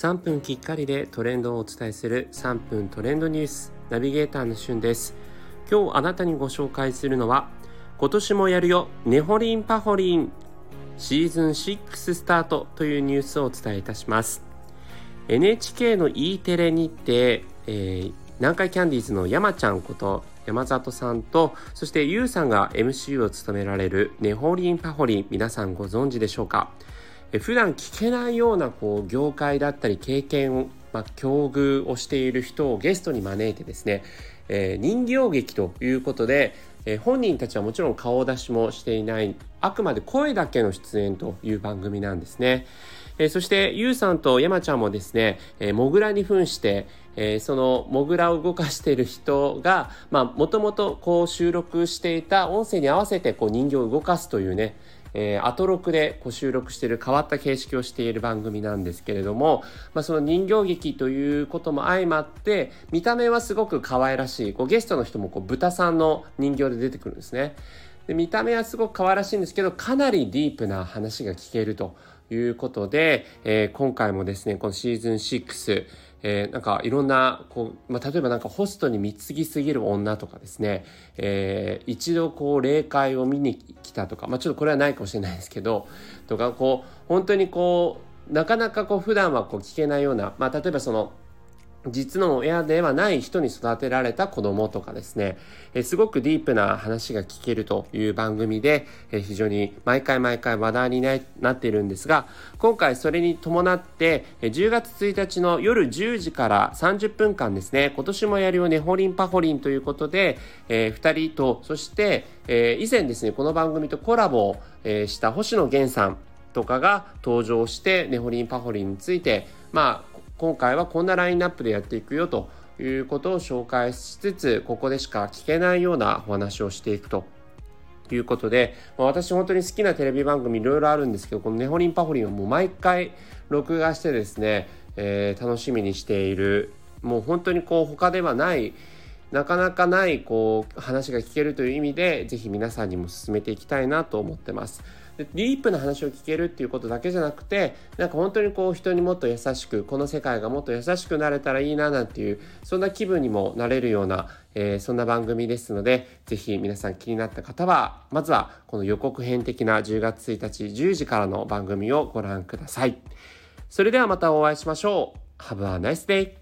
3分きっかりでトレンドをお伝えする3分トレンドニュースナビゲーターのしゅんです。今日あなたにご紹介するのは今年もやるよネホリンパホリンシーズン6スタートというニュースをお伝えいたします。NHK の E テレにて、えー、南海キャンディーズの山ちゃんこと山里さんとそしてゆうさんが MC を務められるネホリンパホリン皆さんご存知でしょうか？普段聞けないようなこう業界だったり経験を、まあ、境遇をしている人をゲストに招いてですね、えー、人形劇ということで、えー、本人たちはもちろん顔出しもしていないあくまで声だけの出演という番組なんですね。えー、そしてゆうさんと山ちゃんもですね、えー、モグラに扮して、えー、そのモグラを動かしている人がもともとこう収録していた音声に合わせてこう人形を動かすというねえー、アトロクでこう収録している変わった形式をしている番組なんですけれども、まあ、その人形劇ということも相まって見た目はすごく可愛らしいこうゲストの人もこう豚さんの人形で出てくるんですね。で見た目はすごく可愛らしいんですけどかなりディープな話が聞けるということで、えー、今回もですねこのシーズン6えー、なんかいろんなこう、まあ、例えばなんかホストに貢ぎすぎる女とかですね、えー、一度こう霊界を見に来たとか、まあ、ちょっとこれはないかもしれないですけどとかこう本当にこうなかなかこう普段はこう聞けないような、まあ、例えばその実の親ではない人に育てられた子供とかですね、えすごくディープな話が聞けるという番組で、え非常に毎回毎回話題になっているんですが、今回それに伴って、10月1日の夜10時から30分間ですね、今年もやるよね、ホリンパホリンということで、え、2人と、そして、え、以前ですね、この番組とコラボ、え、した星野源さんとかが登場して、ネホリンパホリンについて、まあ、今回はこんなラインナップでやっていくよということを紹介しつつここでしか聞けないようなお話をしていくということで、私本当に好きなテレビ番組いろいろあるんですけどこの「ネホリンパホリン」をもう毎回録画してですね、えー、楽しみにしているもう本当にこう他ではないなかなかないこう話が聞けるという意味で是非皆さんにも進めていきたいなと思ってます。ディープな話を聞けるっていうことだけじゃなくてなんか本当にこう人にもっと優しくこの世界がもっと優しくなれたらいいななんていうそんな気分にもなれるような、えー、そんな番組ですので是非皆さん気になった方はまずはこの予告編的な10月1日10時からの番組をご覧ください。それではまたお会いしましょう。Have a nice day!